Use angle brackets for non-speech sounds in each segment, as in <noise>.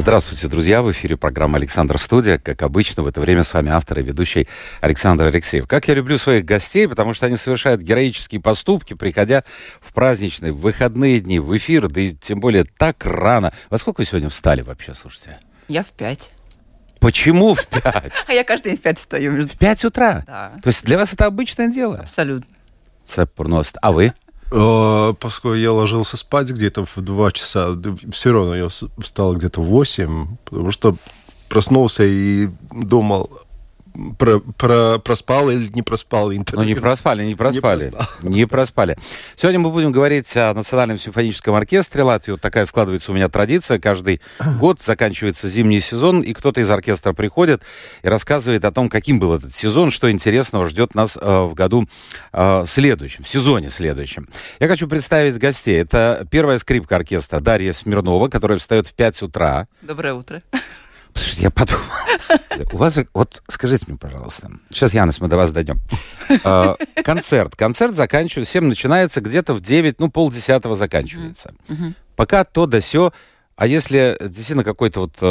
Здравствуйте, друзья! В эфире программа «Александр Студия». Как обычно, в это время с вами автор и ведущий Александр Алексеев. Как я люблю своих гостей, потому что они совершают героические поступки, приходя в праздничные, в выходные дни, в эфир, да и тем более так рано. Во сколько вы сегодня встали вообще, слушайте? Я в пять. Почему в <laughs> пять? А я каждый день в пять встаю. В пять утра? Да. То есть для вас это обычное дело? Абсолютно. Цепурност. А вы? Э, Поскольку я ложился спать где-то в 2 часа, все равно я встал где-то в 8, потому что проснулся и думал, про, про, проспал или не проспал интервью. Ну, не проспали, не проспали. проспал. Не проспали. Сегодня мы будем говорить о Национальном симфоническом оркестре Латвии. Вот такая складывается у меня традиция. Каждый <clears throat> год заканчивается зимний сезон, и кто-то из оркестра приходит и рассказывает о том, каким был этот сезон, что интересного ждет нас э, в году э, следующем, в сезоне следующем. Я хочу представить гостей. Это первая скрипка оркестра Дарья Смирнова, которая встает в 5 утра. Доброе утро. Слушайте, я подумал. <laughs> У вас, вот скажите мне, пожалуйста, сейчас, Янис, мы до вас дойдем. Э, Концерт. Концерт заканчивается, 7 начинается где-то в 9, ну, полдесятого заканчивается. Пока то да сё. А если действительно какой-то вот э,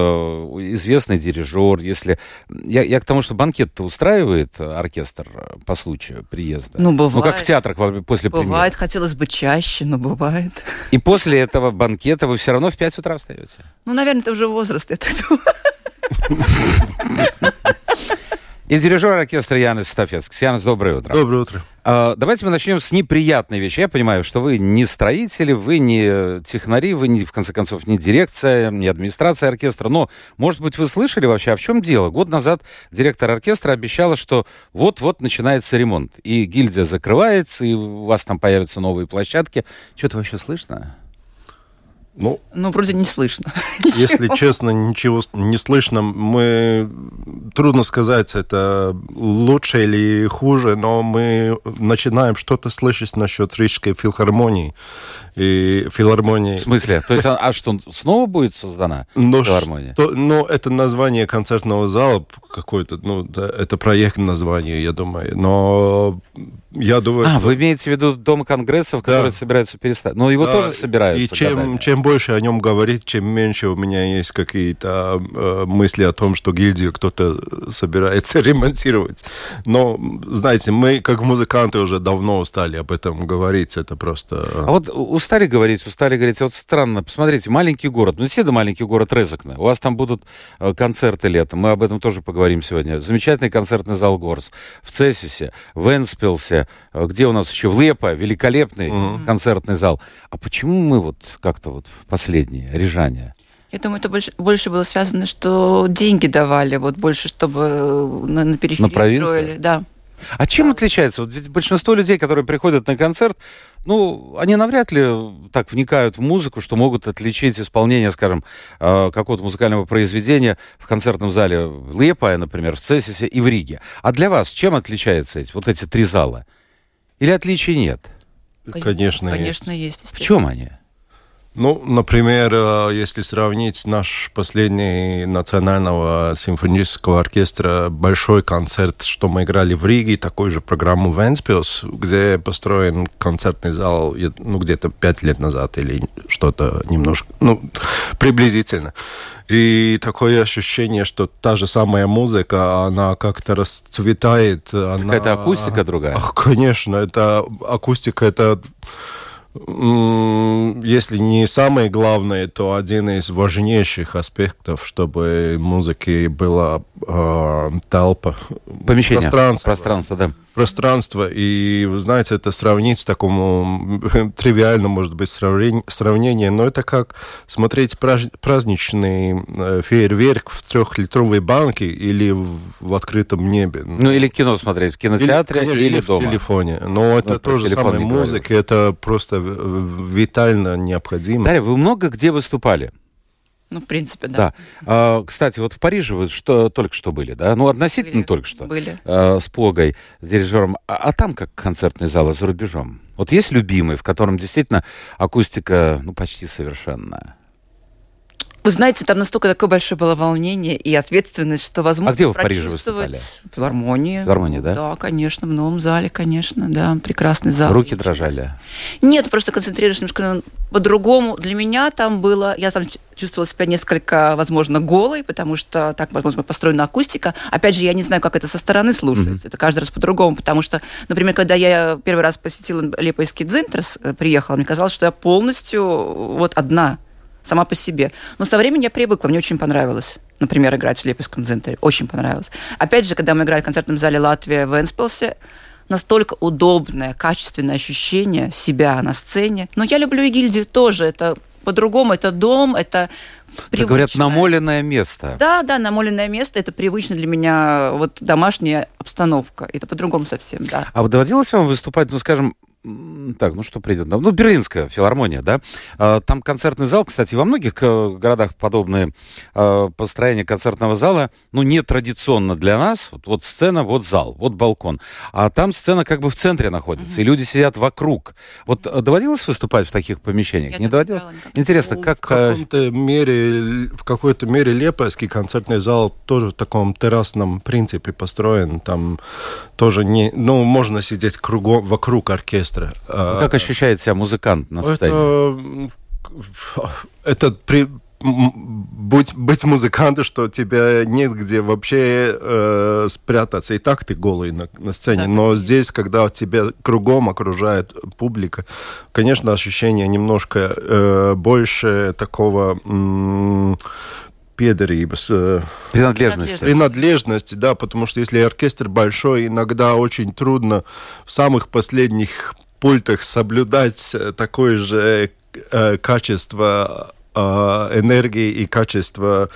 известный дирижер, если... Я, я к тому, что банкет-то устраивает оркестр э, по случаю приезда? Ну, Ну, как бывает. в театрах после премьеры. Бывает, хотелось бы чаще, но бывает. <laughs> И после этого банкета вы все равно в 5 утра встаете? Ну, наверное, это уже возраст, я так думаю. <laughs> И дирижер оркестра Янис Стафецкий. Янис, доброе утро. Доброе утро. А, Давайте мы начнем с неприятной вещи. Я понимаю, что вы не строители, вы не технари, вы, не, в конце концов, не дирекция, не администрация оркестра. Но, может быть, вы слышали вообще, а в чем дело? Год назад директор оркестра обещала, что вот-вот начинается ремонт. И гильдия закрывается, и у вас там появятся новые площадки. Что-то вообще слышно? Ну, Ну, вроде не слышно. <laughs> если честно, ничего не слышно. Мы трудно сказать, это лучше или хуже, но мы начинаем что-то слышать насчет Рижской филармонии и филармонии. В смысле? То есть, а, а что, снова будет создана Но филармония? что- ну, это название концертного зала какой-то, ну, да, это проект название, я думаю. Но я думаю... А, что- вы имеете в виду Дом конгрессов, который Да. собираются переставить? Но его Да, тоже собираются И чем, годами. чем больше о нем говорить, чем меньше у меня есть какие-то э, мысли о том, что гильдию кто-то собирается <laughs> ремонтировать. Но, знаете, мы, как музыканты, уже давно устали об этом говорить. Это просто... А вот устали говорить, устали говорить. Вот странно, посмотрите, маленький город, ну, все маленький город Резакне. У вас там будут э, концерты летом, мы об этом тоже поговорим сегодня. Замечательный концертный зал Горс в Цессисе, в Энспилсе, э, где у нас еще в Лепо, великолепный концертный зал. А почему мы вот как-то вот последние, рижане? Я думаю, это больше, больше было связано, что деньги давали, вот больше, чтобы э, на, на периферии На провинцию? строили. Да. А чем отличается? Вот ведь большинство людей, которые приходят на концерт, ну, они навряд ли так вникают в музыку, что могут отличить исполнение, скажем, э, какого-то музыкального произведения в концертном зале в Лепае, например, в Цессисе и в Риге. А для вас чем отличаются эти, вот эти три зала? Или отличий нет? Конечно, есть. Конечно, есть. В чем они? Ну, например, э, если сравнить наш последний национального симфонического оркестра большой концерт, что мы играли в Риге, такую же программу Венспилс, где построен концертный зал ну, где-то пять лет назад или что-то немножко, ну, приблизительно. И такое ощущение, что та же самая музыка, она как-то расцветает. она- Какая-то акустика другая? Конечно, это акустика, это Если не самое главное, то один из важнейших аспектов, чтобы музыки была э, толпа, Помещение. пространство, Пространство, да. пространство. И, вы знаете, это сравнить такому <laughs> м, тривиально, может быть, сравнение, сравнение но это как смотреть праздничный э, фейерверк в трехлитровой банке или в, в открытом небе. Ну, или кино смотреть в кинотеатре или, конечно, в дома. телефоне. Но это про тоже самое музыка, это просто в- в- витально необходимо. Дарья, вы много где выступали? Ну, в принципе, да. Да. А, кстати, вот в Париже вы что, только что были, да? Ну, относительно Были. только что. Были. А, с Погой, с дирижером. А, а там как концертный зал, а за рубежом? Вот есть любимый, в котором действительно акустика, ну, почти совершенная? Вы знаете, там настолько такое большое было волнение и ответственность, что возможно А где вы в Париже выступали? В филармонии. Филармонии, да? Да, конечно, в новом зале, конечно, да, прекрасный зал. Руки дрожали. Нет, просто концентрируешься немножко по-другому. Для меня там было, я там чувствовала себя несколько, возможно, голой, потому что так, возможно, построена акустика. Опять же, я не знаю, как это со стороны слушается. Это каждый раз по-другому, потому что, например, когда я первый раз посетила Лепойский дзинтрес, э, приехала, мне казалось, что я полностью вот одна сама по себе. Но со временем я привыкла, мне очень понравилось. Например, играть в Лепойском центре. Очень понравилось. Опять же, когда мы играли в концертном зале Латвия в Энспилсе, настолько удобное, качественное ощущение себя на сцене. Но я люблю и гильдию тоже. Это по-другому, это дом, это Как говорят, привычное. намоленное место. Да, да, намоленное место, это привычно для меня вот домашняя обстановка. Это по-другому совсем, да. А вот доводилось вам выступать, ну, скажем, так, ну что придет? Ну, Берлинская филармония, да? А, Там концертный зал, кстати, во многих э, городах подобные э, построения концертного зала, ну, не традиционно для нас. Вот, вот сцена, вот зал, вот балкон. А там сцена как бы в центре находится, и люди сидят вокруг. Вот э, доводилось выступать в таких помещениях? Я не доводилось? Интересно, Ну, как... В э, каком-то мере, в какой-то мере Лепойский концертный зал тоже в таком террасном принципе построен. Там тоже не... Ну, можно сидеть кругом, вокруг оркестра. А, Как ощущает себя музыкант на сцене? Это, это при, будь, быть музыкантом, что тебя нет где вообще э, спрятаться. И так ты голый на, на сцене. Но здесь, когда тебя кругом окружает публика, конечно, ощущение немножко э, больше такого... м, педерības, э, Принадлежность. принадлежности, да, потому что если оркестр большой, иногда очень трудно в самых последних пультах соблюдать э, такое же э, качество э, энергии и качество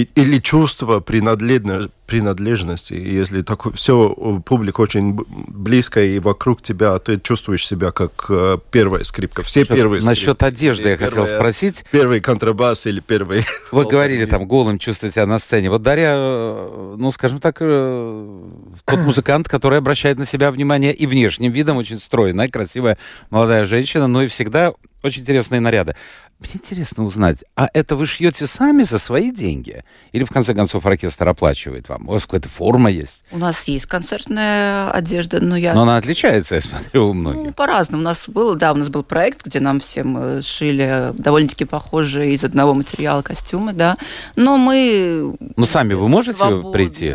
и- или чувство принадлежно- принадлежности. И Если такое, все, публика очень близко и вокруг тебя, ты чувствуешь себя как э, первая скрипка. Все первые Насчет скрипки. одежды я Первая- хотел спросить. Первый контрабас или первый... <laughs> Вы говорили там голым чувствовать себя на сцене. Вот Дарья, э, ну, скажем так, э, тот музыкант, который обращает на себя внимание и внешним видом, очень стройная, красивая молодая женщина, но и всегда очень интересные наряды. Мне интересно узнать, а это вы шьете сами за свои деньги? Или, в конце концов, оркестр оплачивает вам? У вас какая-то форма есть? У нас есть концертная одежда, но я Но она отличается, я смотрю, у Ну, многих. по-разному. У нас был, да, у нас был проект, где нам всем шили довольно-таки похожие из одного материала костюмы, да. Но мы... Ну, сами вы можете свободны. прийти?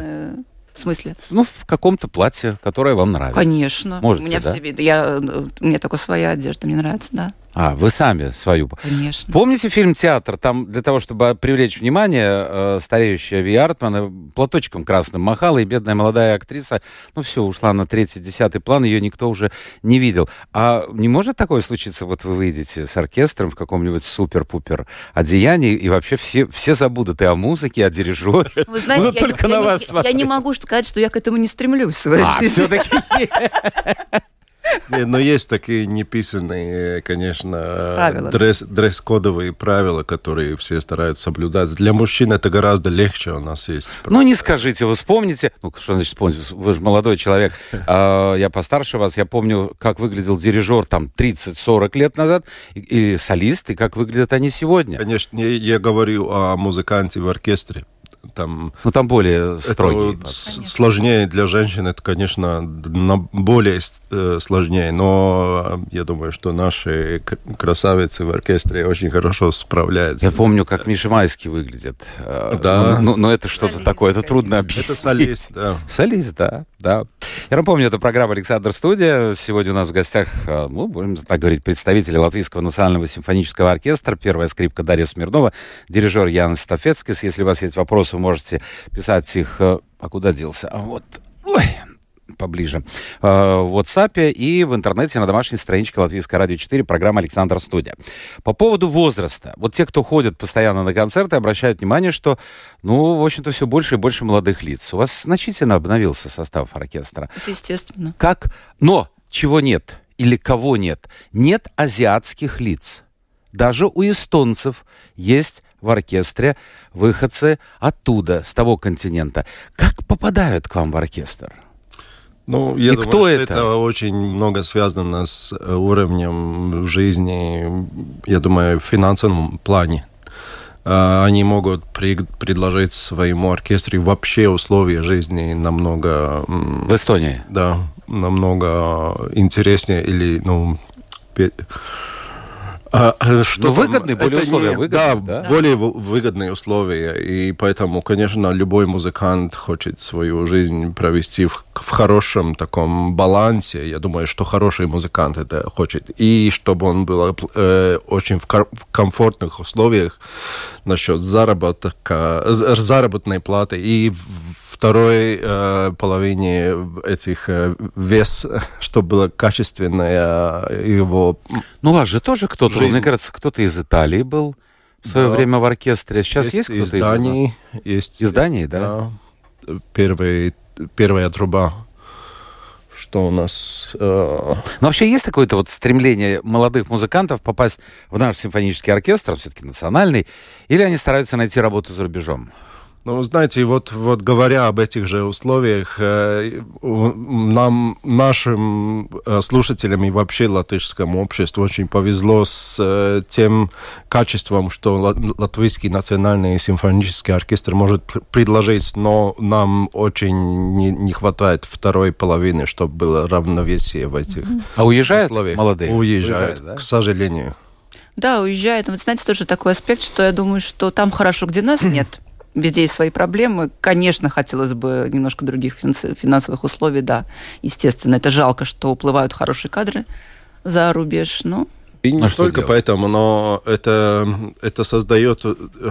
В смысле? Ну, в каком-то платье, которое вам нравится. Конечно. Можете, у меня да? все виды. Я, э, у меня только своя одежда, мне нравится, да. А, вы сами свою. Конечно. Помните фильм «Театр»? Там для того, чтобы привлечь внимание, э, стареющая Ви Артман э, платочком красным махала, и бедная молодая актриса, ну все, ушла на третий, десятый план, ее никто уже не видел. А не может такое случиться, вот вы выйдете с оркестром в каком-нибудь супер-пупер одеянии, и вообще все, все забудут и о музыке, и о дирижере. Вы знаете, я, только я на не- вас я, смотреть. не могу сказать, что я к этому не стремлюсь А, все-таки <laughs> но есть такие неписанные, конечно, Правила. дресс- дресс-кодовые правила, которые все стараются соблюдать. Для мужчин это гораздо легче у нас есть. Ну, не скажите, вы вспомните, ну, что значит вспомните, вы же молодой человек, а, я постарше вас, я помню, как выглядел дирижер там 30-40 лет назад, и- или солист, и как выглядят они сегодня. Конечно, я, я говорю о музыканте в оркестре. Там Ну, там более это строгие. с- сложнее для женщин, это, конечно, на- более э, сложнее, но э, я думаю, что наши красавицы в оркестре очень хорошо справляются. Я помню, как Миша Майский выглядит. А, Да. Ну, ну, это что-то такое, это трудно Это объяснить. солист, да. Солист, да, да. Я напомню, это программа «Александр Студия». Сегодня у нас в гостях, а, ну, будем так говорить, представители Латвийского национального симфонического оркестра. Первая скрипка Дарья Смирнова, дирижер Ян Стафецкис. Если у вас есть вопросы, можете писать их... э, А куда делся? А вот... Ой, поближе. Э, В WhatsApp и в интернете на домашней страничке Латвийского радио 4 программа «Александр Студия». По поводу возраста. Вот те, кто ходит постоянно на концерты, обращают внимание, что, ну, в общем-то, все больше и больше молодых лиц. У вас значительно обновился состав оркестра. Это естественно. Как? Но чего нет или кого нет? Нет азиатских лиц. Даже у эстонцев есть в оркестре выходцы оттуда, с того континента. Как попадают к вам в оркестр? Ну, я И думаю, кто это? это очень много связано с э, уровнем жизни, я думаю, в финансовом плане. А, Они могут предложить своему оркестру вообще условия жизни намного, В Эстонии. да, намного интереснее или, ну, а, а, что Ну, там? выгодные более Это условия, не- выгодные, да, да? более вы- выгодные условия. И поэтому, конечно, любой музыкант хочет свою жизнь провести в, в хорошем таком балансе. Я думаю, что хороший музыкант это хочет. И чтобы он был э, очень в, в комфортных условиях насчет заработка, заработной платы. И в второй э, половине этих э, вес, <laughs> чтобы было качественное э, его Ну, у вас же тоже кто-то, Жизнь. мне кажется, кто-то из Италии был в свое Да. время в оркестре. Сейчас есть, из кто-то из Дании, есть Из Дании, да? да. Первый, первая труба. Что у нас? э, Но вообще есть какое-то вот стремление молодых музыкантов попасть в наш симфонический оркестр, все-таки национальный, или они стараются найти работу за рубежом? Ну, знаете, вот, вот говоря об этих же условиях, э, нам, нашим э, слушателям и вообще латышскому обществу очень повезло с э, тем качеством, что ла- Латвийский национальный симфонический оркестр может пр- предложить, но нам очень не, не хватает второй половины, чтобы было равновесие в этих А уезжают условиях. молодые? Уезжают, да? к сожалению. Да, уезжает. Но, вы знаете, тоже такой аспект, что я думаю, что там хорошо, где нас <clears throat> нет. Везде есть свои проблемы. Конечно, хотелось бы немножко других финанс- финансовых условий, да. Естественно, это жалко, что уплывают хорошие кадры за рубеж, но И не А только поэтому, но это, это создает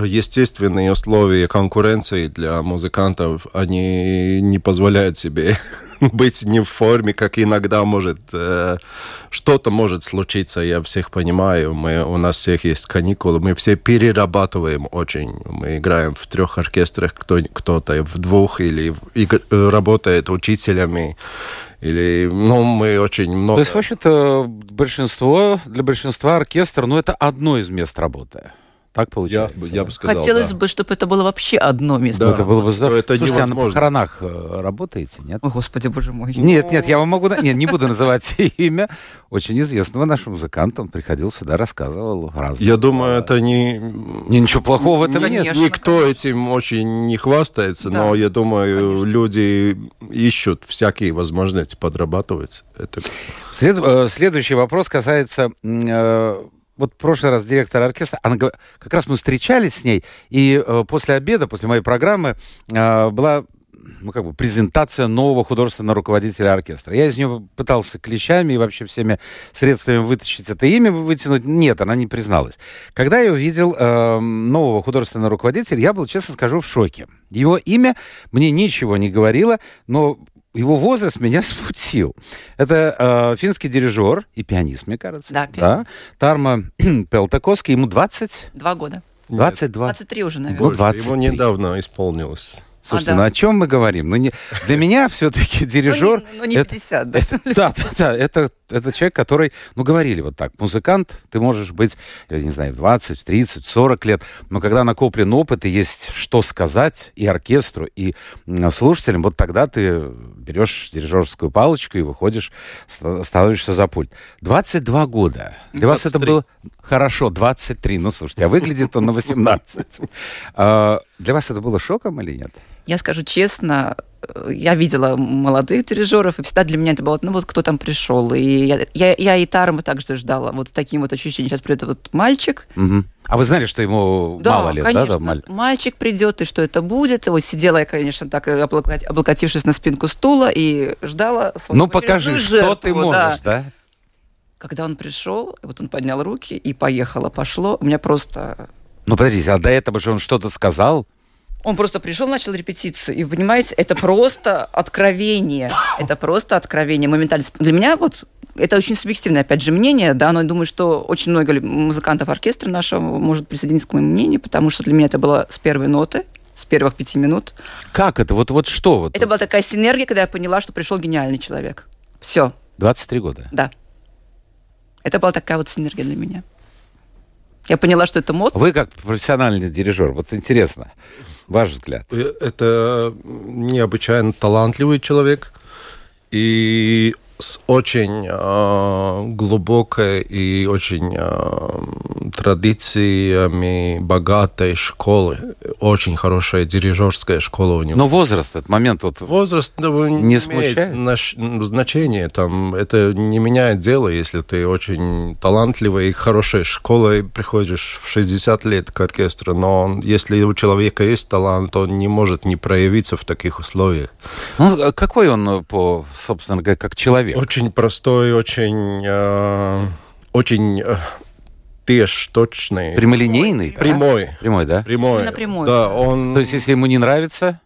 естественные условия конкуренции для музыкантов. Они не позволяют себе <laughs> быть не в форме, как иногда может э, что-то может случиться. Я всех понимаю. Мы, у нас всех есть каникулы. Мы все перерабатываем очень. Мы играем в трех оркестрах, кто, кто-то в двух или в- иг- э, работает учителями. Или, ну, мы очень много... То есть, вообще-то, большинство, для большинства оркестр, ну, это одно из мест работы. Так я, получается? бы- я бы сказал, хотелось да. бы, чтобы это было вообще одно место. Да. это было бы здорово. Это Слушайте, а на невозможно. похоронах э, работаете, нет? Ой, господи, боже мой. Нет, нет, я вам могу... Нет, не буду называть <laughs> имя. Очень известного нашего музыканта. Он приходил сюда, рассказывал разные. Я думаю, это не... Не, ничего плохого в этом нет. Конечно, Никто этим очень не хвастается, Да, но я думаю, конечно. люди ищут всякие возможности подрабатывать. Это... След- э, Следующий вопрос касается... Вот в прошлый раз директор оркестра, она, как раз мы встречались с ней, и э, после обеда, после моей программы, э, была ну, как бы презентация нового художественного руководителя оркестра. Я из нее пытался клещами и вообще всеми средствами вытащить это имя, вытянуть. Нет, она не призналась. Когда я увидел э, нового художественного руководителя, я был, честно скажу, в шоке. Его имя мне ничего не говорило, но его возраст меня <laughs> смутил. Это э, финский дирижер и пианист, мне кажется. Да, пианист. Тарма <clears throat> Пелтаковский, ему 20? Два года. 22? 23 уже, Ну, наверное. Больше. 23. Ему недавно исполнилось. Слушайте, А, да. ну о чем мы говорим? Ну, не, для меня все-таки дирижер... Ну, не, ну, не это- 50, да. это- да, да, да, это, это человек, который, ну, говорили вот так, музыкант, ты можешь быть, я не знаю, в 20, в 30, в 40 лет, но когда накоплен опыт и есть что сказать и оркестру, и слушателям, вот тогда ты берешь дирижерскую палочку и выходишь, ста- становишься за пульт. 22 года. Для вас это 23. было хорошо, 23, ну, слушайте, а выглядит он на 18. А, Для вас это было шоком или нет? Я скажу честно, э, я видела молодых дирижеров, и всегда для меня это было, ну вот кто там пришел. И я, я, я и Тарма также ждала вот с таким вот ощущением. Сейчас придет вот мальчик. Мгм. А вы знали, что ему Да, мало лет, конечно. да? да, маль- Мальчик придет, и что это будет. Вот сидела я, конечно, так э, облокот- облокотившись на спинку стула и ждала Ну, покажи, очередную что ты жертву, да. можешь, да? Когда он пришел, вот он поднял руки, и поехало, пошло. У меня просто Ну, подождите, а до этого же он что-то сказал? Он просто пришел, начал репетицию, и понимаете, это просто откровение. Это просто откровение. Моментально. Для меня вот это очень субъективное, опять же, мнение, да, но я думаю, что очень много музыкантов оркестра нашего может присоединиться к моему мнению, потому что для меня это было с первой ноты, с первых пяти минут. Как это? Вот, вот что? Вот, Это была такая синергия, когда я поняла, что пришел гениальный человек. Все, 23 года. да. Это была такая вот синергия для меня. Я поняла, что это Моцарт. Вы как профессиональный дирижер, вот интересно, ваш взгляд. Э, Это необычайно талантливый человек и с очень э, глубокой и очень э, традициями богатой школы. Очень хорошая дирижерская школа у него. Но возраст, этот момент вот... Возраст ну, Не имеет смущает? наш- значения. Там, это не меняет дело, если ты очень талантливый и хорошей школой приходишь в 60 лет к оркестру. Но он- если у человека есть талант, он не может не проявиться в таких условиях. Ну, а какой он по, собственно говоря, как человек? Очень простой, очень, э, очень э, тешь, точный. Прямолинейный? Прямой. Прямой, да? Прямой. Именно прямой. Да, он... То есть, если ему не нравится,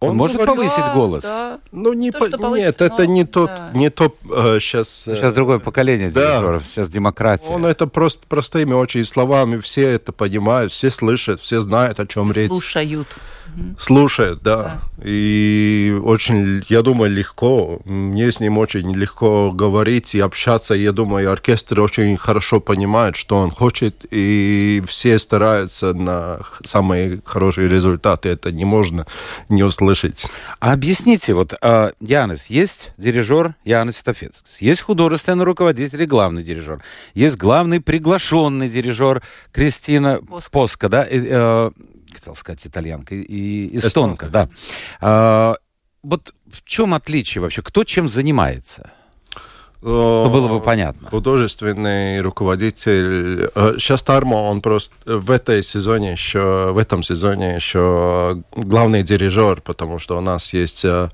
он, Он может говорит, повысить Да, голос? да. Ну, не То, по- что повысится, Нет, это но- не тот, да. не то сейчас... Сейчас другое поколение Да. дирижеров, сейчас демократия. Он это просто простыми очень словами, все это понимают, все слышат, все знают, о чем речь. Слушают. Слушают, да. И очень, я думаю, легко. Мне с ним очень легко говорить и общаться. Я думаю, оркестр очень хорошо понимает, что он хочет, и все стараются на самые хорошие результаты. Это не можно не услышать. А объясните, вот а, Янис, есть дирижер Янис Стафецкис, есть художественный руководитель и главный дирижер, есть главный приглашенный дирижер Кристина Поска. Поска, да, э, хотел сказать итальянка и- и эстонка, да. А, вот в чем отличие вообще? Кто чем занимается? Чтобы было бы понятно. Художественный руководитель. э, Сейчас Тармо, он просто в этой сезоне еще, в этом сезоне еще главный дирижер, потому что у нас есть э, э,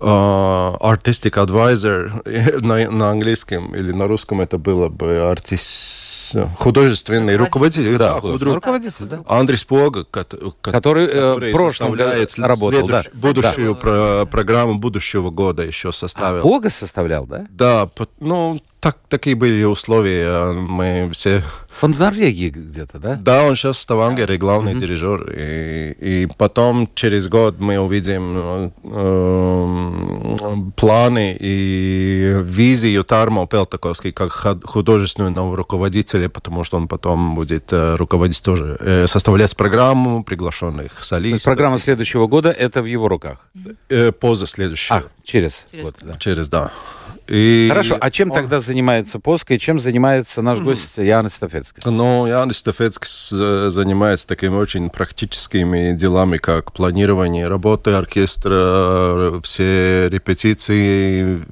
artistic advisor <laughs> на, на английском или на русском это было бы артист, художественный руководитель, Да, да, художественный руководитель, да. Андрей Спога, кот- ко- Который, э, в прошлом работал, да. будущую про- программу будущего года еще составил. Бога составлял, да? Да, ну, так, такие были условия. Мы все... Он в Норвегии где-то, да? Да, он сейчас в Ставангере главный дирижер. И, и потом, через год, мы увидим э, планы и визию Тармо Пелтаковский как ход- художественного руководителя, потому что он потом будет э, руководить тоже, э, составлять программу приглашенных То есть солистов. программа следующего года это в его руках. Э, поза следующего. А, через. Через год, да. Через, да. И Хорошо, а чем тогда занимается Поска и чем занимается наш гость Янис Стафецкис? Ну, Янис Стафецкис э, занимается такими очень практическими делами, как планирование работы оркестра, э, все репетиции,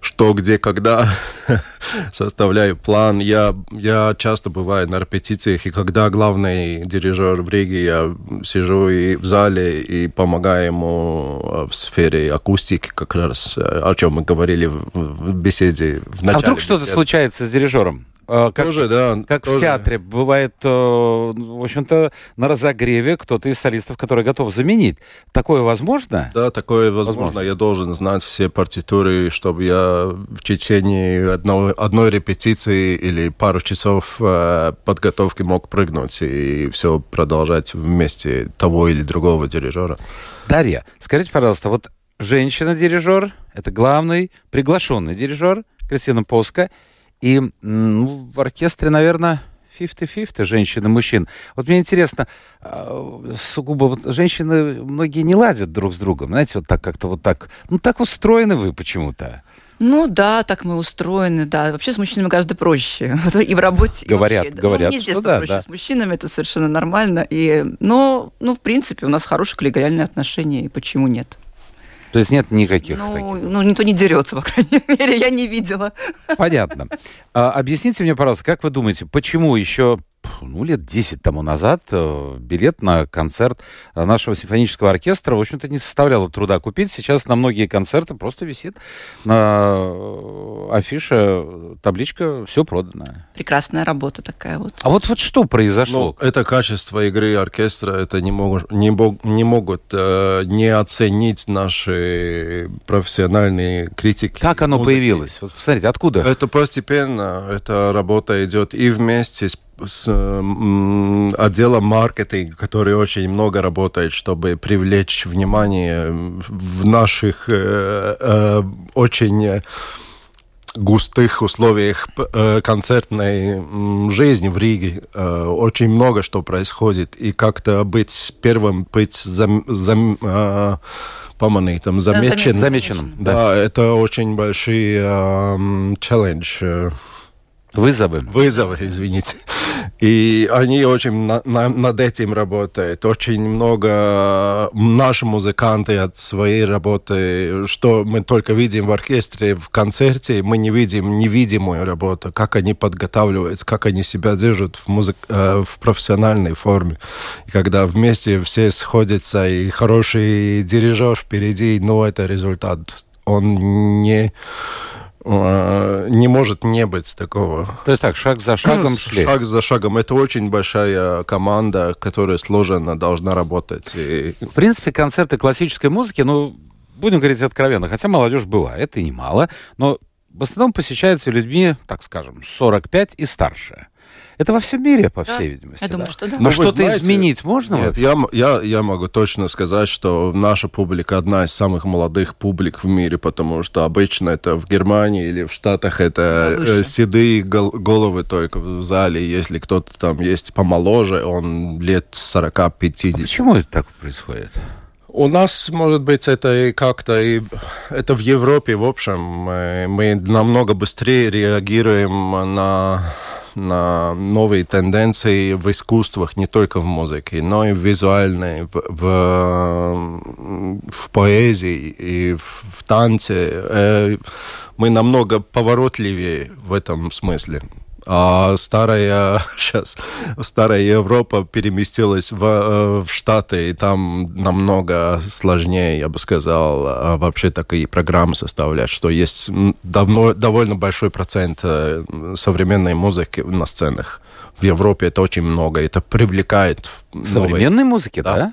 что, где, когда. <laughs> Составляю план. Я, я часто бываю на репетициях, и когда главный дирижер в Риге, я сижу и в зале и помогаю ему э, в сфере акустики, как раз о чем мы говорили в, в беседе в А начале. вдруг что-то беседы. случается с дирижером? Э, Как, Тоже, да. как в тоже. театре бывает, э, в общем-то, на разогреве кто-то из солистов, который готов заменить. Такое возможно? Да, такое возможно. Возможно. Я должен знать все партитуры, чтобы я в течение одной, одной репетиции или пару часов э, подготовки мог прыгнуть и все продолжать вместе того или другого дирижера. Дарья, скажите, пожалуйста, вот женщина-дирижер, это главный приглашенный дирижер Кристина Поска, и ну, в оркестре, наверное, 50-50 женщин и мужчин. Вот мне интересно, а, сугубо вот женщины многие не ладят друг с другом, знаете, вот так как-то вот так, ну так устроены вы почему-то. Ну да, так мы устроены, да. Вообще с мужчинами гораздо проще. <laughs> И в работе. и Говорят, вообще, да. говорят, Ну, мне детства да, проще да. с мужчинами, это совершенно нормально. И, но, ну, в принципе, у нас хорошие коллегиальные отношения, и почему нет? То есть нет никаких Ну, таких. ну, никто не дерется, по крайней <laughs> мере, я не видела. Понятно. А, объясните мне, пожалуйста, как вы думаете, почему еще ну, лет 10 тому назад э, билет на концерт э, нашего симфонического оркестра, в общем-то, не составляло труда купить. Сейчас на многие концерты просто висит на э, афише табличка «Все продано». Прекрасная работа такая вот. А вот, вот что произошло? Ну, это качество игры оркестра, это не могут, не, бог- не могут э, не оценить наши профессиональные критики. как оно музыки. появилось? Вот посмотрите, откуда? Это постепенно, эта работа идет и вместе с, с, м, отделом маркетинга, который очень много работает, чтобы привлечь внимание в наших э, э, очень э, густых условиях э, концертной жизни в Риге э, очень много что происходит. И как-то быть первым, быть зам, зам, э, поманитым, замечен, замеченным. Да. да, это очень большой э, челлендж. Вызовы. Вызовы, извините. И они очень на, на, над этим работают. Очень много наши музыканты от своей работы, что мы только видим в оркестре, в концерте, мы не видим невидимую работу, как они подготавливаются, как они себя держат в, музык, э, в профессиональной форме. И когда вместе все сходятся, и хороший дирижер впереди, ну, это результат. Он не не может не быть такого. То есть так, шаг за шагом шли. Шаг за шагом. Это очень большая команда, которая сложена, должна работать. И... В принципе, концерты классической музыки, ну, будем говорить откровенно, хотя молодежь бывает, и немало, но в основном посещаются людьми, так скажем, 45 и старше. Это во всем мире, по всей да, видимости. Я думаю, да? что да. Но что-то изменить можно? Нет, я, я, я могу точно сказать, что наша публика одна из самых молодых публик в мире, потому что обычно это в Германии или в Штатах это э, седые гол головы только в зале. Если кто-то там есть помоложе, он лет 40-50. А почему это так происходит? У нас, может быть, это и как-то и это в Европе, в общем, мы, мы намного быстрее реагируем на на новые тенденции в искусствах, не только в музыке, но и в визуальной, в, в, в поэзии и в, в танце. Э, мы намного поворотливее в этом смысле. А старая <laughs> сейчас старая Европа переместилась в, э, в Штаты, и там намного сложнее, я бы сказал, а вообще такие программы составлять, что есть давно, довольно большой процент э, современной музыки на сценах. В Европе это очень много, это привлекает. Современной новые... музыки, да? да?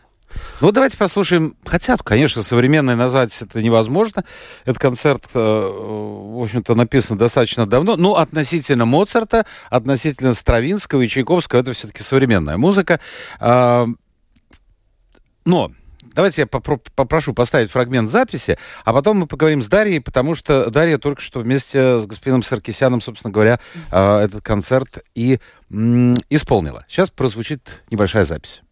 Ну, давайте послушаем. Хотя, конечно, современной назвать это невозможно. Этот концерт, э, в общем-то, написан достаточно давно. Ну, относительно Моцарта, относительно Стравинского и Чайковского, это все-таки современная музыка. А, но Давайте я попрошу поставить фрагмент записи, а потом мы поговорим с Дарьей, потому что Дарья только что вместе с господином Саркисяном, собственно говоря, э, этот концерт и исполнила. Сейчас прозвучит небольшая запись.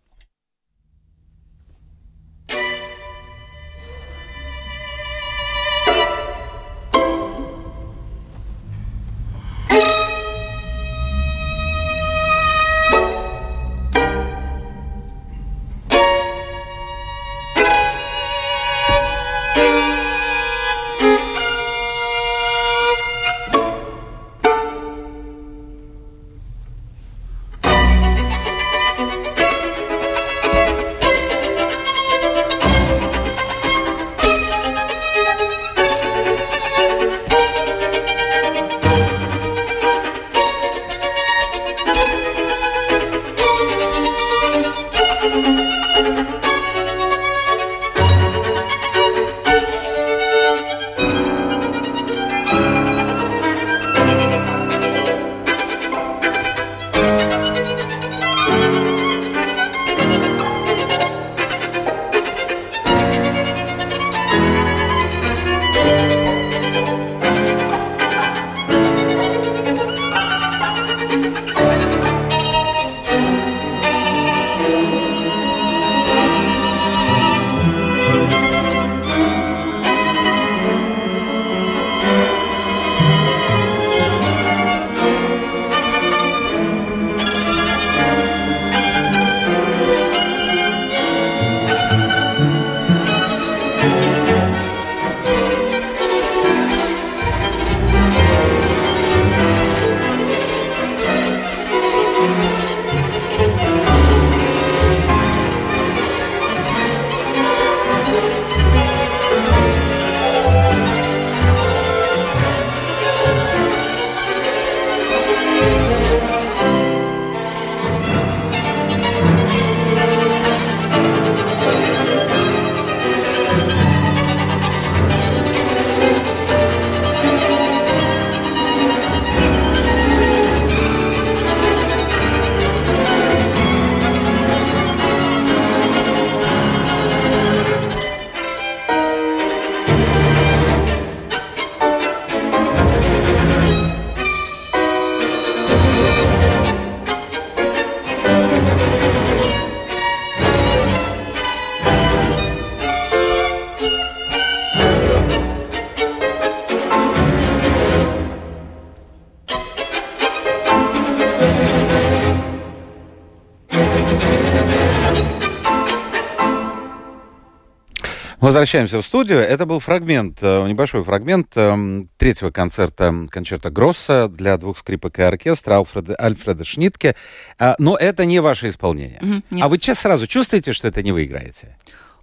Возвращаемся в студию. Это был фрагмент, э, небольшой фрагмент э, третьего концерта концерта Гросса для двух скрипок и оркестра Альфреда, Альфреда Шнитке. А, но это не ваше исполнение. Нет. а вы сейчас сразу чувствуете, что это не вы играете?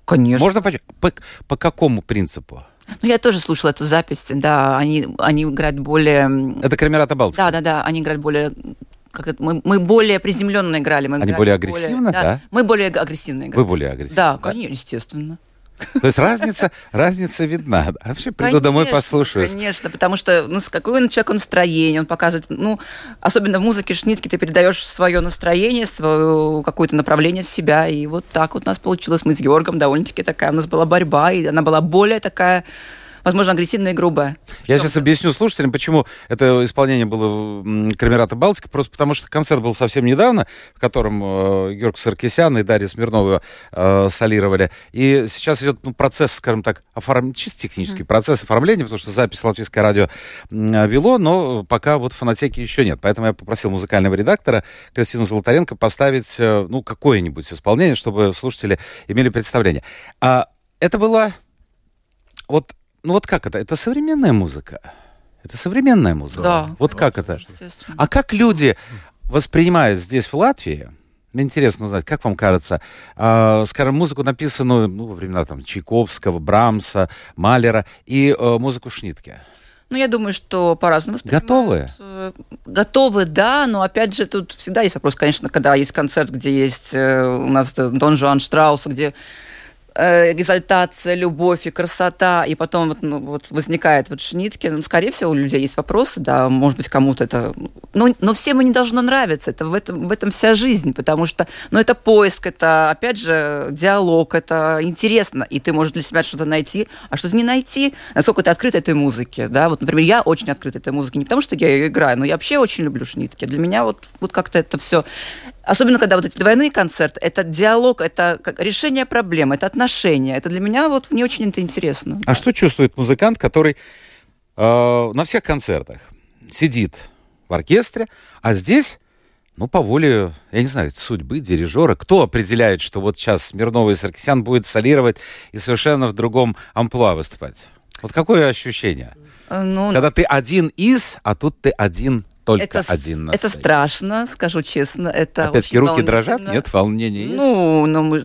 Конечно. Можно поч- по, по какому принципу? Ну, я тоже слушала эту запись, да, они, они играют более... Это Камерата Балтика. Да, да, да, они играют более... Как это, мы, мы более приземленно играли. Мы Они играли более агрессивно, да? Мы более аг- агрессивно играли. Вы более агрессивны. Да, конечно, естественно. То есть разница, разница видна. А Вообще приду домой, Конечно, послушаю. Конечно, потому что ну, с какое у человека настроение, он показывает, ну, особенно в музыке Шнитки ты передаешь свое настроение, свое какое-то направление себя, и вот так вот у нас получилось. Мы с Георгом довольно-таки такая, у нас была борьба, и она была более такая, возможно, агрессивная и грубая. Я сейчас объясню слушателям, почему это исполнение было м, Камерата Балтика. Просто потому что концерт был совсем недавно, в котором э, Георг Саркисян и Дарья Смирнова э, солировали. И сейчас идет ну, процесс, скажем так, оформ... чисто технический процесс оформления, потому что запись Латвийское радио м, вело, но пока вот фонотеки еще нет. Поэтому я попросил музыкального редактора Кристину Золотаренко поставить э, ну, какое-нибудь исполнение, чтобы слушатели имели представление. А это было вот, ну вот как это? Это современная музыка. Это современная музыка. Да. Вот как это? А как люди воспринимают здесь, в Латвии, мне интересно узнать, как вам кажется, э, скажем, музыку, написанную ну, во времена там, Чайковского, Брамса, Малера и э, музыку Шнитке? Ну, я думаю, что по-разному воспринимают. Готовы? Э, Готовы, да, но опять же тут всегда есть вопрос, конечно, когда есть концерт, где есть э, у нас Дон Жуан Штрауса, где э, экзальтация, любовь и красота, и потом вот, ну, вот возникает вот Шнитке, ну, скорее всего, у людей есть вопросы, да, может быть, кому-то это... Ну, но всем и не должно нравиться, это в этом, в этом вся жизнь, потому что, ну, это поиск, это, опять же, диалог, это интересно, и ты можешь для себя что-то найти, а что-то не найти, насколько ты открыт этой музыке, да, вот, например, я очень открыт этой музыке, не потому что я ее играю, но я вообще очень люблю Шнитке, для меня вот, вот как-то это все Особенно, когда вот эти двойные концерты, это диалог, это решение проблем, это отношения. Это для меня вот не очень это интересно. А что чувствует музыкант, который э, на всех концертах сидит в оркестре, а здесь, ну, по воле, я не знаю, судьбы, дирижера, кто определяет, что вот сейчас Смирнова и Саркисян будет солировать и совершенно в другом амплуа выступать? Вот какое ощущение? Ну, Когда ты один из, а тут ты один, только это, один на это страшно, скажу честно. Это Опять-таки руки дрожат? Нет, волнение есть? Ну, ну мы...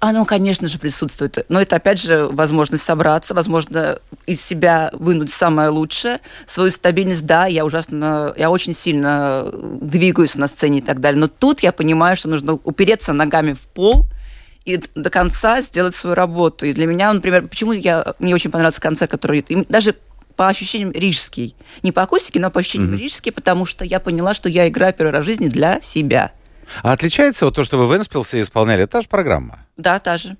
Оно, конечно же, присутствует. Но это, опять же, возможность собраться, возможно, из себя вынуть самое лучшее. Свою стабильность, да, я ужасно, я очень сильно двигаюсь на сцене и так далее. Но тут я понимаю, что нужно упереться ногами в пол и до конца сделать свою работу. И для меня, например, почему я, мне очень понравился концерт, который даже по ощущениям рижский. Не по акустике, но по ощущениям рижский, потому что я поняла, что я играю первый раз в жизни для себя. А отличается вот то, что вы в Энспилсе исполняли, та же программа? Да, та же.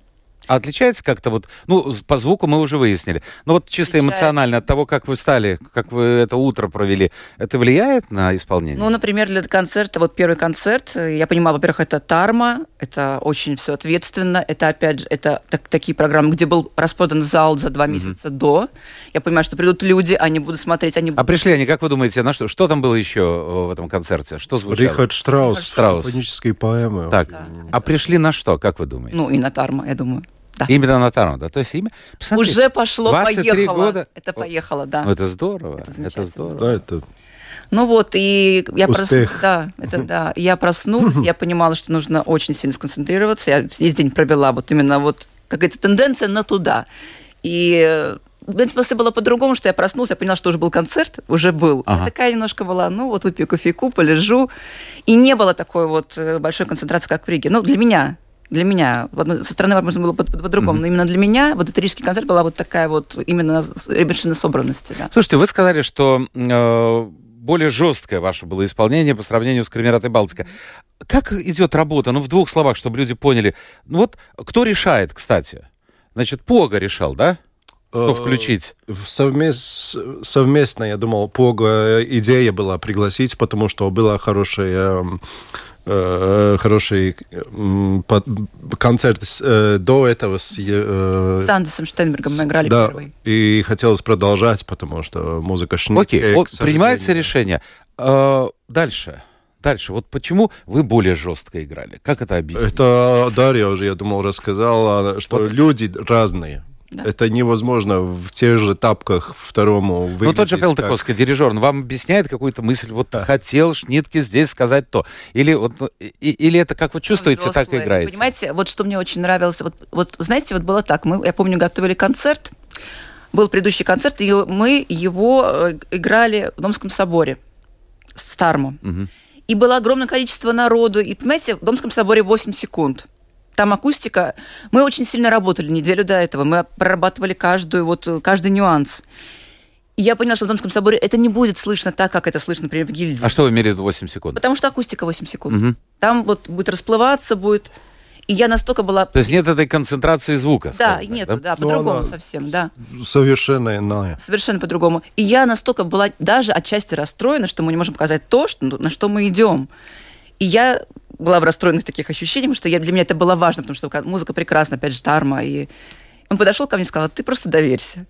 А отличается как-то вот, ну, по звуку мы уже выяснили, но вот чисто Отличается. эмоционально от того, как вы стали, как вы это утро провели, это влияет на исполнение? Ну, например, для концерта, вот первый концерт, э, я понимала, во-первых, это Тарма, это очень все ответственно, это, опять же, это так- такие программы, где был распродан зал за два месяца до. Я понимаю, что придут люди, они будут смотреть, они А пришли они, как вы думаете, на что? Что там было еще э, в этом концерте? Что звучало? Рихард Штраус, Штраус. симфонические поэмы. Так, а пришли на что, как вы думаете? Ну, и на Тарма, я думаю. Да. Именно на Тарну, да? То есть имя... Посмотрите, Уже пошло, 23 поехало. года. Это поехало, да. Ну, это здорово, Это это, здорово. Да, это Ну вот, и я проснулась. Да, это да. Я проснулась, я понимала, что нужно очень сильно сконцентрироваться. Я весь день провела вот именно вот какая-то тенденция на туда. И в принципе, было по-другому, что я проснулась, я поняла, что уже был концерт, уже был. Ага. Я такая немножко была, ну вот выпью кофейку, полежу. И не было такой вот э, большой концентрации, как в Риге. Ну, для меня, для меня. Со стороны, возможно, было по- по- по-другому. Но именно для меня вот этот рижский концерт была вот такая вот именно совершенно собранности. Да. Слушайте, вы сказали, что э, более жесткое ваше было исполнение по сравнению с Крамератой Балтика. Как идет работа? Ну, в двух словах, чтобы люди поняли. Ну, вот кто решает, кстати? Значит, Пога решал, да? Что Э, включить? Совмест, совместно, я думал, Пога идея была пригласить, потому что была хорошая эм, э, хороший м, под- концерт с, э, до этого с, э, С Андесом Штейнбергом мы играли да, первый. и хотелось продолжать, потому что музыка Шнитке, Окей, вот принимается решение. Э, дальше. Дальше. Вот почему вы более жестко играли? Как это объяснить? Это Дарья уже, я думал, рассказала, что люди разные. Да. Это невозможно в тех же тапках второму выглядеть. Ну, тот же как- Пелтаковский дирижер, он вам объясняет какую-то мысль, вот хотел Шнитке здесь сказать то. Или, вот, и- или это как вы чувствуете, так и Взрослые. играете? Понимаете, вот что мне очень нравилось. Вот, вот знаете, вот было так. Мы, я помню, готовили концерт. Был предыдущий концерт, и мы его э, играли в Домском соборе с Тармо. Мгм. И было огромное количество народу. И, понимаете, в Домском соборе 8 секунд. Там акустика. Мы очень сильно работали неделю до этого. Мы прорабатывали каждую, вот, каждый нюанс. И я поняла, что в Домском соборе это не будет слышно так, как это слышно, например, в гильдии. А что вы виду 8 секунд? Потому что акустика 8 секунд. Мгм. Там вот будет расплываться, будет... И я настолько была... То есть нет этой концентрации звука? Да, так, нету, да, Ну, по-другому совсем, да. Совершенно иная. Совершенно по-другому. И я настолько была даже отчасти расстроена, что мы не можем показать то, что, на что мы идем. И я была в расстроенных таких ощущениях, что я, для меня это было важно, потому что музыка прекрасна, опять же, Тарма. И он подошел ко мне и сказал, ты просто доверься.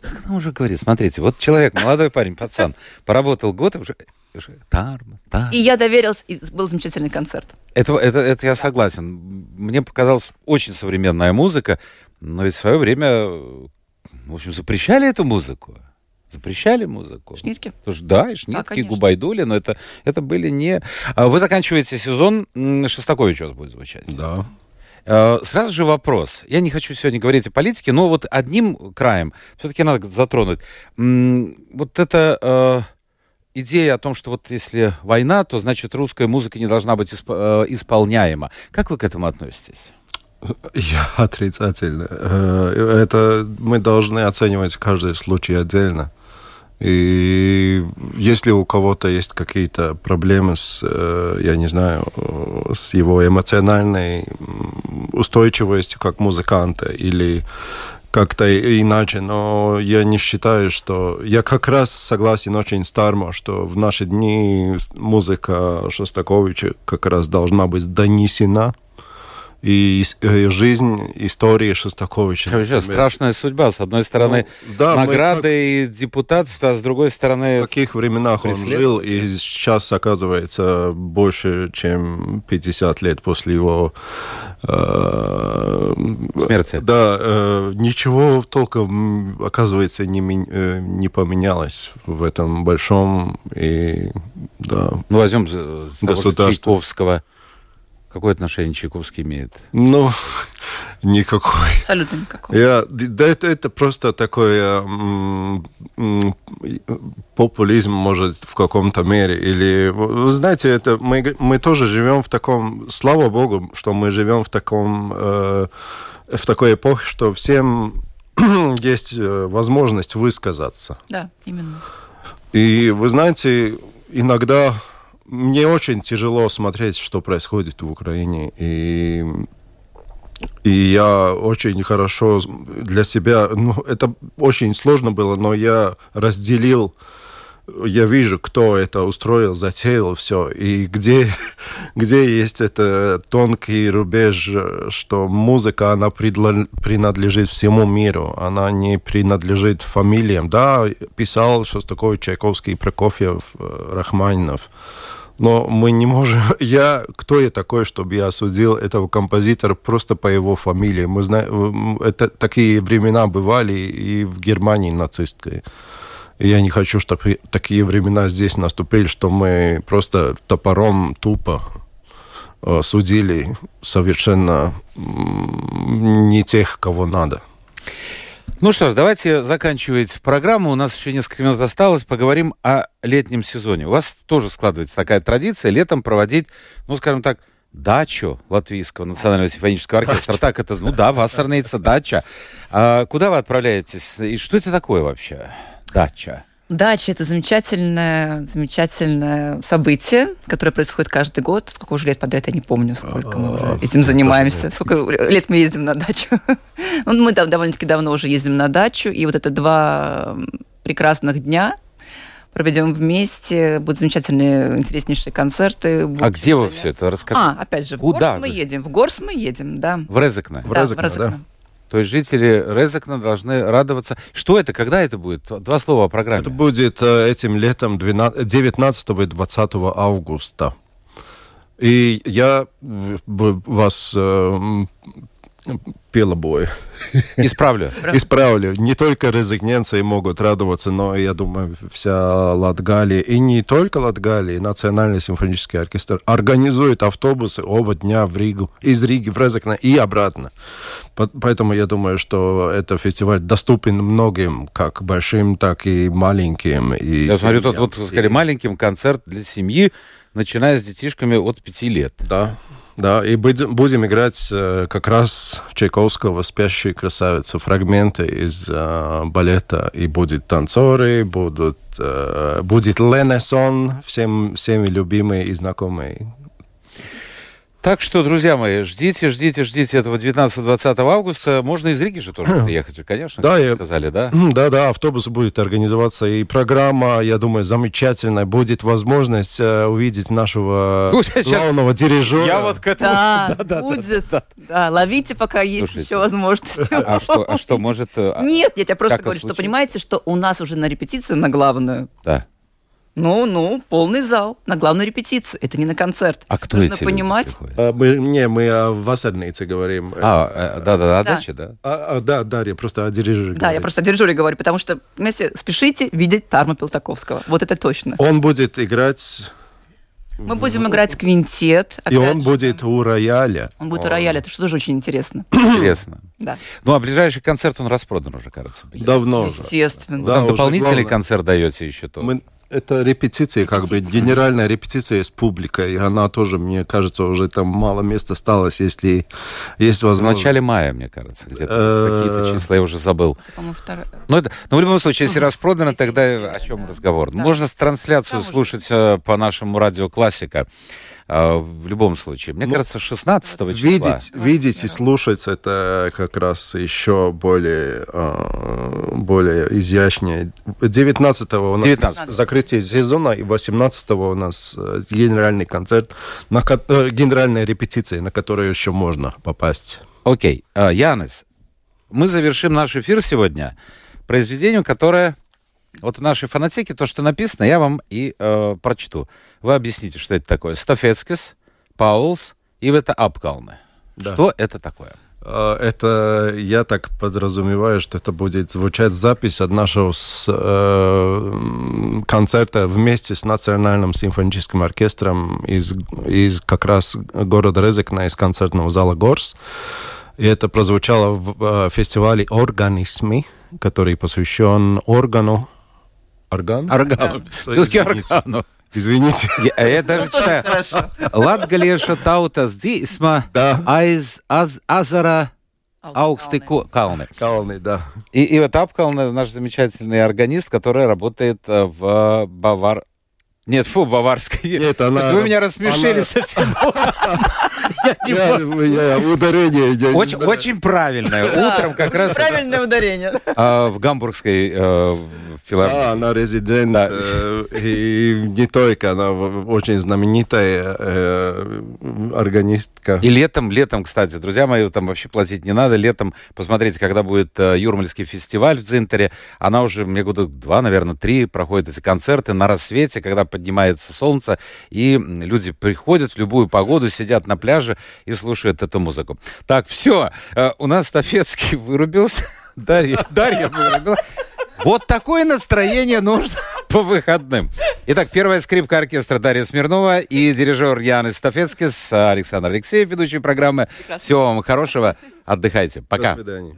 Как она уже говорит? Смотрите, вот человек, молодой парень, пацан, поработал год, и уже, уже тарма, тарма. И я доверилась, и был замечательный концерт. Это, это, это я согласен. Мне показалась очень современная музыка, но ведь в свое время, в общем, запрещали эту музыку. Запрещали музыку. Шнитки? Потому что, да, и Шнитки, конечно. Губайдули, но это, это были не... А Вы заканчиваете сезон, Шостакович у вас будет звучать. Да. Э, Сразу же вопрос. Я не хочу сегодня говорить о политике, но вот одним краем все-таки надо затронуть. Вот эта э, идея о том, что вот если война, то значит русская музыка не должна быть исп- исполняема. Как вы к этому относитесь? Я отрицательно. Э, Это мы должны оценивать каждый случай отдельно. И если у кого-то есть какие-то проблемы с, э, я не знаю, с его эмоциональной устойчивостью как музыканта или как-то иначе, но я не считаю, что... Я как раз согласен очень с Тармо, что в наши дни музыка Шостаковича как раз должна быть донесена, и ис- э, жизнь истории Шостаковича. Вообще страшная судьба. С одной стороны, Ну, да, мы награды и депутатство, а с другой стороны... В каких временах он преследование. жил, и сейчас, оказывается, больше, чем 50 лет после его... э, Смерти. Да, э, ничего толком, оказывается, не, э, не поменялось в этом большом и... Да. Ну, возьмем с того. Чайковского. Какое отношение Чайковский имеет? Ну, <laughs> никакой. Абсолютно никакого. Я, да, это, это просто такой м, м, популизм, может, в каком-то мере. Или, вы знаете, это мы, мы тоже живем в таком, слава богу, что мы живем в таком, э, в такой эпохе, что всем <clears throat> есть э, возможность высказаться. Да, именно. И вы знаете, иногда мне очень тяжело смотреть, что происходит в Украине. И, и я очень хорошо для себя, ну, это очень сложно было, но я разделил, я вижу, кто это устроил, затеял все, и где, <laughs> где есть это тонкий рубеж, что музыка, она принадлежит всему миру, она не принадлежит фамилиям. Да, писал Шостакович, Чайковский, Прокофьев, э, Рахманинов, но мы не можем... <laughs> Я... Кто я такой, чтобы я осудил этого композитора просто по его фамилии? Мы знаем... Это, такие времена бывали и в Германии нацистской. И я не хочу, чтобы такие времена здесь наступили, что мы просто топором тупо э, судили совершенно не тех, кого надо. Ну что ж, давайте заканчивать программу. У нас еще несколько минут осталось. Поговорим о летнем сезоне. У вас тоже складывается такая традиция летом проводить, ну, скажем так, дачу Латвийского национального симфонического оркестра. Так это, ну да, вассерница, дача. А куда вы отправляетесь? И что это такое вообще? Дача. Дача – это замечательное, замечательное событие, которое происходит каждый год. Сколько уже лет подряд, я не помню, сколько мы уже этим занимаемся. Сколько лет мы ездим на дачу. <laughs> Ну, мы дов- довольно-таки давно уже ездим на дачу, и вот это два прекрасных дня проведем вместе. Будут замечательные, интереснейшие концерты. А где вы все это? Расскажите. А, опять же, в Куда Горс мы едем. В Горс мы едем, да. В Резекне. В Да, Резекне, да. То есть жители Резекна должны радоваться. Что это? Когда это будет? Два слова о программе. Это будет э, этим летом 12 19 и 20 августа. И я э, вас э, пелобой. Исправлю. <laughs> Исправлю. Не только резигненции могут радоваться, но, я думаю, вся Латгалия, и не только Латгалия, Национальный симфонический оркестр организует автобусы оба дня в Ригу, из Риги в Резекне и обратно. Поэтому я думаю, что этот фестиваль доступен многим, как большим, так и маленьким. И я смотрю, тут вот, сказали, маленьким концерт для семьи, начиная с детишками от пяти лет. Да. Да, и будем играть э, как раз Чайковского «Спящие красавицы», фрагменты из э, балета. И будут танцоры, будут, э, будет Ленесон, всем, всеми любимый и знакомый так что, друзья мои, ждите, ждите, ждите этого 19-20 августа. Можно из Риги же тоже приехать, конечно, да, я... сказали, да? Да, да, автобус будет организоваться, и программа, я думаю, замечательная. Будет возможность э, увидеть нашего <laughs> главного дирижера. Я вот к этому... Да, <laughs> да, да будет. Да, да. да, ловите, пока есть Слушайте, еще возможность. А, а, что, а что может... Э, нет, нет, я просто говорю, что понимаете, что у нас уже на репетицию, на главную, да ну, ну, полный зал на главную репетицию. Это не на концерт. А кто Нужно эти понимать. А, мы, не, мы о Вассернице говорим. А, да-да-да, о даче, да? А, а, да, Дарья, просто о дирижере. Да, говорит. я просто о дирижере говорю, потому что вместе спешите видеть Тарма Пилтаковского. Вот это точно. Он будет играть мы будем играть квинтет. И он же. будет у рояля. Он будет у рояля, это что тоже очень интересно. <clears throat> Интересно. Да. Ну, а ближайший концерт, он распродан уже, кажется. Давно. Естественно. Да, Там дополнительный концерт даете еще то. Мы это репетиция, как бы генеральная репетиция с публикой. И она тоже, мне кажется, уже там мало места осталось, если есть возможность. В начале мая, мне кажется, где-то какие-то числа, я уже забыл. Ну, это, но в любом случае, если распродано, тогда о чем разговор? Можно трансляцию слушать э, по нашему радио «Классика». А, в любом случае. Мне ну, кажется, 16 числа. Видеть, видеть и слушать это как раз еще более, а, более изящнее. 19 у нас 19. закрытие сезона, и 18 у нас э, генеральный концерт, на, э, генеральная репетиция, на которую еще можно попасть. Окей. Okay. Uh, Янис, мы завершим наш эфир сегодня произведением, которое вот в нашей фонотеке то, что написано, я вам и э, прочту. Вы объясните, что это такое. Стафецкис, Паулс и это Апкалны. Да. Что это такое? А, это, я так подразумеваю, что это будет звучать запись от нашего с, э, концерта вместе с Национальным симфоническим оркестром из, из как раз города Резекна, из концертного зала Горс. И это прозвучало в э, фестивале «Организмы», который посвящен органу Орган? Органу. Все-таки органу. Извините. Я, я даже читаю. Dzīsma да. aiz az, azara Аугсты Калны. Калны, да. И, и вот Апкалны наш замечательный органист, который работает э, в Бавар... Нет, фу, баварской. Нет, она... Вы меня рассмешили она... с этим. <laughs> Я ударение. Очень правильное. Утром как раз... Правильное ударение. А, в гамбургской э, филармонии. А, она резидент. И не только, она очень знаменитая э, органистка. И летом, летом, кстати, друзья мои, там вообще платить не надо. Летом, посмотрите, когда будет э, Юрмальский фестиваль в Дзинтере, она уже, мне года два, наверное, три проходят эти концерты на рассвете, когда поднимается солнце, и люди приходят в любую погоду, сидят на пляже и слушают эту музыку. Так, все, э, у нас Стафецкий вырубился. <laughs> Дарья, Дарья вырубила. Вот такое настроение нужно <laughs> по выходным. Итак, первая скрипка оркестра Дарья Смирнова и дирижер Ян Стафецкис, Александр Алексеев, ведущий программы. Прекрасно. Всего вам хорошего. Отдыхайте. Пока. До свидания.